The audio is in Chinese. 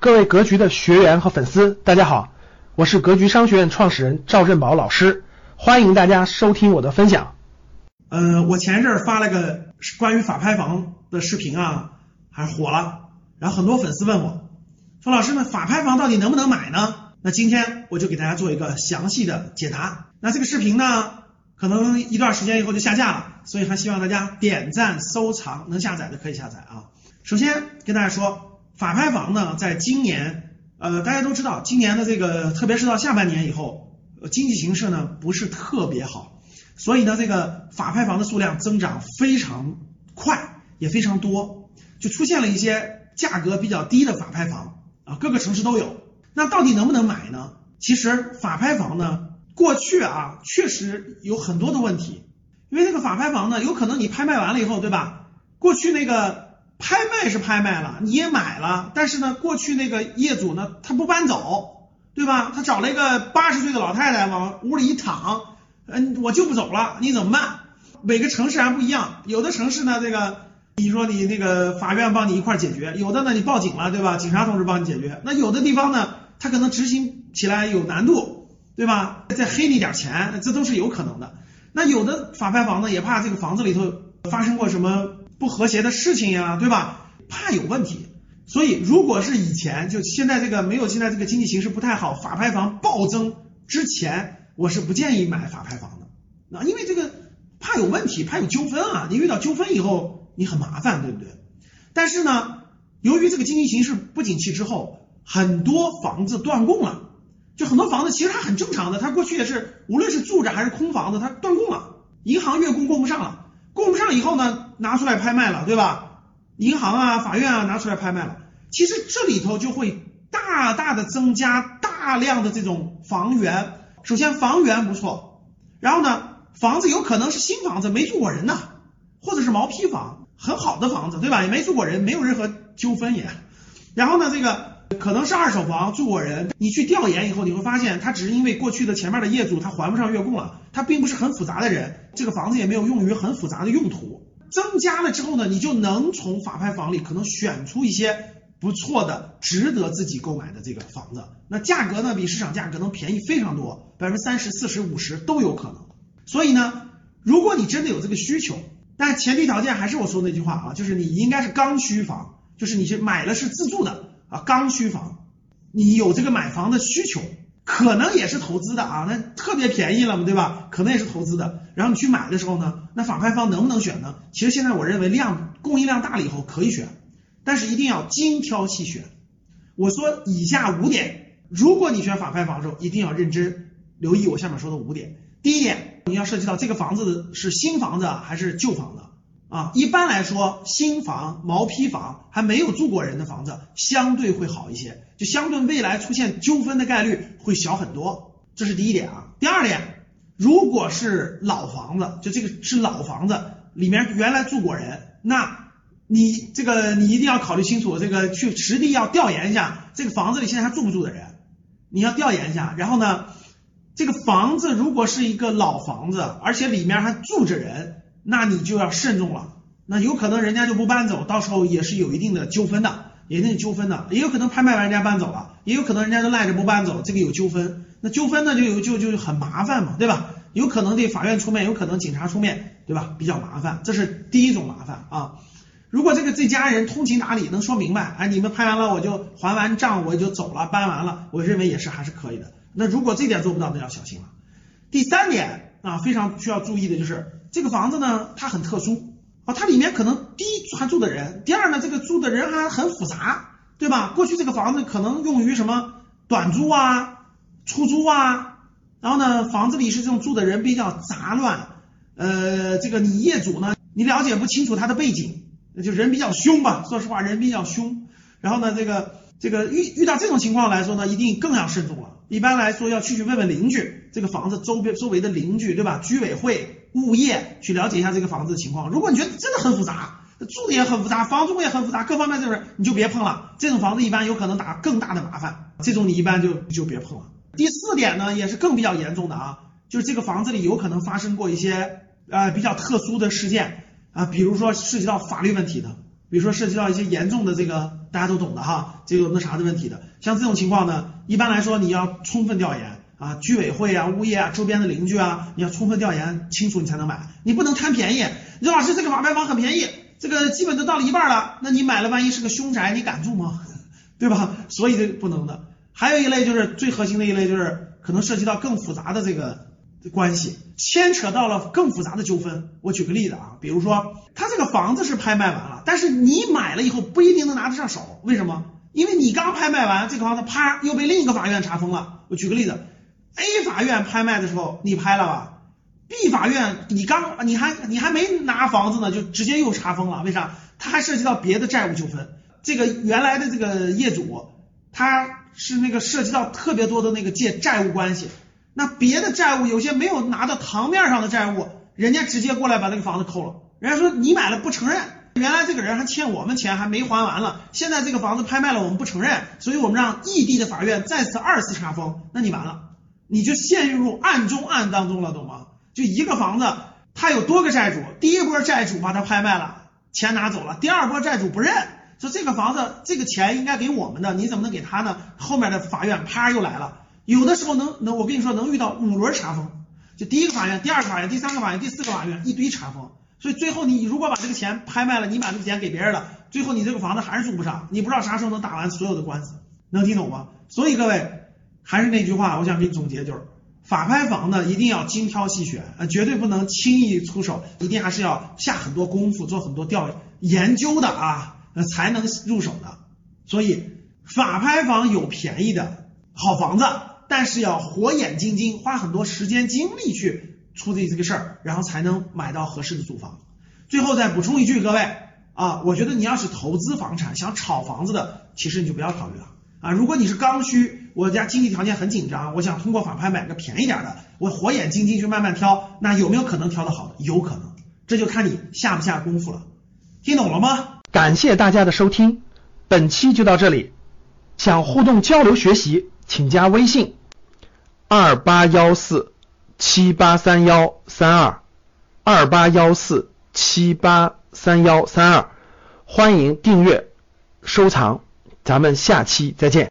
各位格局的学员和粉丝，大家好，我是格局商学院创始人赵振宝老师，欢迎大家收听我的分享。呃，我前一阵发了个关于法拍房的视频啊，还火了，然后很多粉丝问我，说老师们，法拍房到底能不能买呢？那今天我就给大家做一个详细的解答。那这个视频呢，可能一段时间以后就下架了，所以还希望大家点赞收藏，能下载的可以下载啊。首先跟大家说。法拍房呢，在今年，呃，大家都知道，今年的这个，特别是到下半年以后，呃经济形势呢不是特别好，所以呢，这个法拍房的数量增长非常快，也非常多，就出现了一些价格比较低的法拍房啊，各个城市都有。那到底能不能买呢？其实法拍房呢，过去啊，确实有很多的问题，因为这个法拍房呢，有可能你拍卖完了以后，对吧？过去那个。拍卖是拍卖了，你也买了，但是呢，过去那个业主呢，他不搬走，对吧？他找了一个八十岁的老太太往屋里一躺，嗯，我就不走了，你怎么办？每个城市还不一样，有的城市呢，这个你说你那个法院帮你一块解决，有的呢你报警了，对吧？警察同志帮你解决。那有的地方呢，他可能执行起来有难度，对吧？再黑你点钱，这都是有可能的。那有的法拍房呢，也怕这个房子里头发生过什么。不和谐的事情呀，对吧？怕有问题，所以如果是以前，就现在这个没有现在这个经济形势不太好，法拍房暴增之前，我是不建议买法拍房的。那因为这个怕有问题，怕有纠纷啊，你遇到纠纷以后你很麻烦，对不对？但是呢，由于这个经济形势不景气之后，很多房子断供了，就很多房子其实它很正常的，它过去也是无论是住着还是空房子，它断供了，银行月供供不上了。供不上以后呢，拿出来拍卖了，对吧？银行啊、法院啊拿出来拍卖了。其实这里头就会大大的增加大量的这种房源。首先房源不错，然后呢，房子有可能是新房子，没住过人呢，或者是毛坯房，很好的房子，对吧？也没住过人，没有任何纠纷也。然后呢，这个。可能是二手房住过人，你去调研以后，你会发现他只是因为过去的前面的业主他还不上月供了，他并不是很复杂的人，这个房子也没有用于很复杂的用途。增加了之后呢，你就能从法拍房里可能选出一些不错的、值得自己购买的这个房子，那价格呢比市场价格能便宜非常多，百分之三十四十五十都有可能。所以呢，如果你真的有这个需求，但前提条件还是我说那句话啊，就是你应该是刚需房，就是你是买了是自住的。啊，刚需房，你有这个买房的需求，可能也是投资的啊，那特别便宜了嘛，对吧？可能也是投资的。然后你去买的时候呢，那法拍房能不能选呢？其实现在我认为量供应量大了以后可以选，但是一定要精挑细选。我说以下五点，如果你选法拍房的时候，一定要认真留意我下面说的五点。第一点，你要涉及到这个房子是新房子还是旧房子。啊，一般来说，新房、毛坯房还没有住过人的房子，相对会好一些，就相对未来出现纠纷的概率会小很多。这是第一点啊。第二点，如果是老房子，就这个是老房子，里面原来住过人，那你这个你一定要考虑清楚，这个去实地要调研一下，这个房子里现在还住不住的人，你要调研一下。然后呢，这个房子如果是一个老房子，而且里面还住着人。那你就要慎重了，那有可能人家就不搬走，到时候也是有一定的纠纷的，一定纠纷的，也有可能拍卖完人家搬走了，也有可能人家就赖着不搬走，这个有纠纷，那纠纷呢就有就就很麻烦嘛，对吧？有可能得法院出面，有可能警察出面，对吧？比较麻烦，这是第一种麻烦啊。如果这个这家人通情达理，能说明白，哎，你们拍完了我就还完账我就走了，搬完了，我认为也是还是可以的。那如果这点做不到，那要小心了。第三点啊，非常需要注意的就是。这个房子呢，它很特殊啊，它里面可能第一还住的人，第二呢，这个住的人还很复杂，对吧？过去这个房子可能用于什么短租啊、出租啊，然后呢，房子里是这种住的人比较杂乱，呃，这个你业主呢，你了解不清楚他的背景，就人比较凶吧，说实话，人比较凶，然后呢，这个这个遇遇到这种情况来说呢，一定更要慎重了。一般来说，要去去问问邻居，这个房子周边周围的邻居，对吧？居委会。物业去了解一下这个房子的情况。如果你觉得真的很复杂，住的也很复杂，房租也很复杂，各方面就是你就别碰了。这种房子一般有可能打更大的麻烦，这种你一般就就别碰了。第四点呢，也是更比较严重的啊，就是这个房子里有可能发生过一些呃比较特殊的事件啊，比如说涉及到法律问题的，比如说涉及到一些严重的这个大家都懂的哈，这个那啥的问题的。像这种情况呢，一般来说你要充分调研啊，居委会啊、物业啊、周边的邻居啊，你要充分调研清楚，你才能买。你不能贪便宜。你说老师，这个法拍房很便宜，这个基本都到了一半了，那你买了，万一是个凶宅，你敢住吗？对吧？所以这不能的。还有一类就是最核心的一类，就是可能涉及到更复杂的这个关系，牵扯到了更复杂的纠纷。我举个例子啊，比如说他这个房子是拍卖完了，但是你买了以后不一定能拿得上手，为什么？因为你刚拍卖完这个房子，啪又被另一个法院查封了。我举个例子，A 法院拍卖的时候你拍了吧，B 法院你刚你还你还没拿房子呢，就直接又查封了，为啥？它还涉及到别的债务纠纷，这个原来的这个业主他。是那个涉及到特别多的那个借债务关系，那别的债务有些没有拿到堂面上的债务，人家直接过来把那个房子扣了。人家说你买了不承认，原来这个人还欠我们钱还没还完了，现在这个房子拍卖了我们不承认，所以我们让异地的法院再次二次查封，那你完了，你就陷入暗中暗当中了，懂吗？就一个房子，他有多个债主，第一波债主把它拍卖了，钱拿走了，第二波债主不认。说这个房子这个钱应该给我们的，你怎么能给他呢？后面的法院啪又来了，有的时候能能我跟你说能遇到五轮查封，就第一个法院、第二个法院、第三个法院、第四个法院一堆查封，所以最后你如果把这个钱拍卖了，你把这个钱给别人了，最后你这个房子还是住不上，你不知道啥时候能打完所有的官司，能听懂吗？所以各位还是那句话，我想给你总结就是，法拍房呢一定要精挑细选，呃绝对不能轻易出手，一定还是要下很多功夫，做很多调研究的啊。才能入手的，所以法拍房有便宜的好房子，但是要火眼金睛，花很多时间精力去处理这个事儿，然后才能买到合适的住房。最后再补充一句，各位啊，我觉得你要是投资房产想炒房子的，其实你就不要考虑了啊。如果你是刚需，我家经济条件很紧张，我想通过法拍买个便宜点的，我火眼金睛去慢慢挑，那有没有可能挑的好的？有可能，这就看你下不下功夫了。听懂了吗？感谢大家的收听，本期就到这里。想互动交流学习，请加微信二八幺四七八三幺三二二八幺四七八三幺三二，欢迎订阅收藏，咱们下期再见。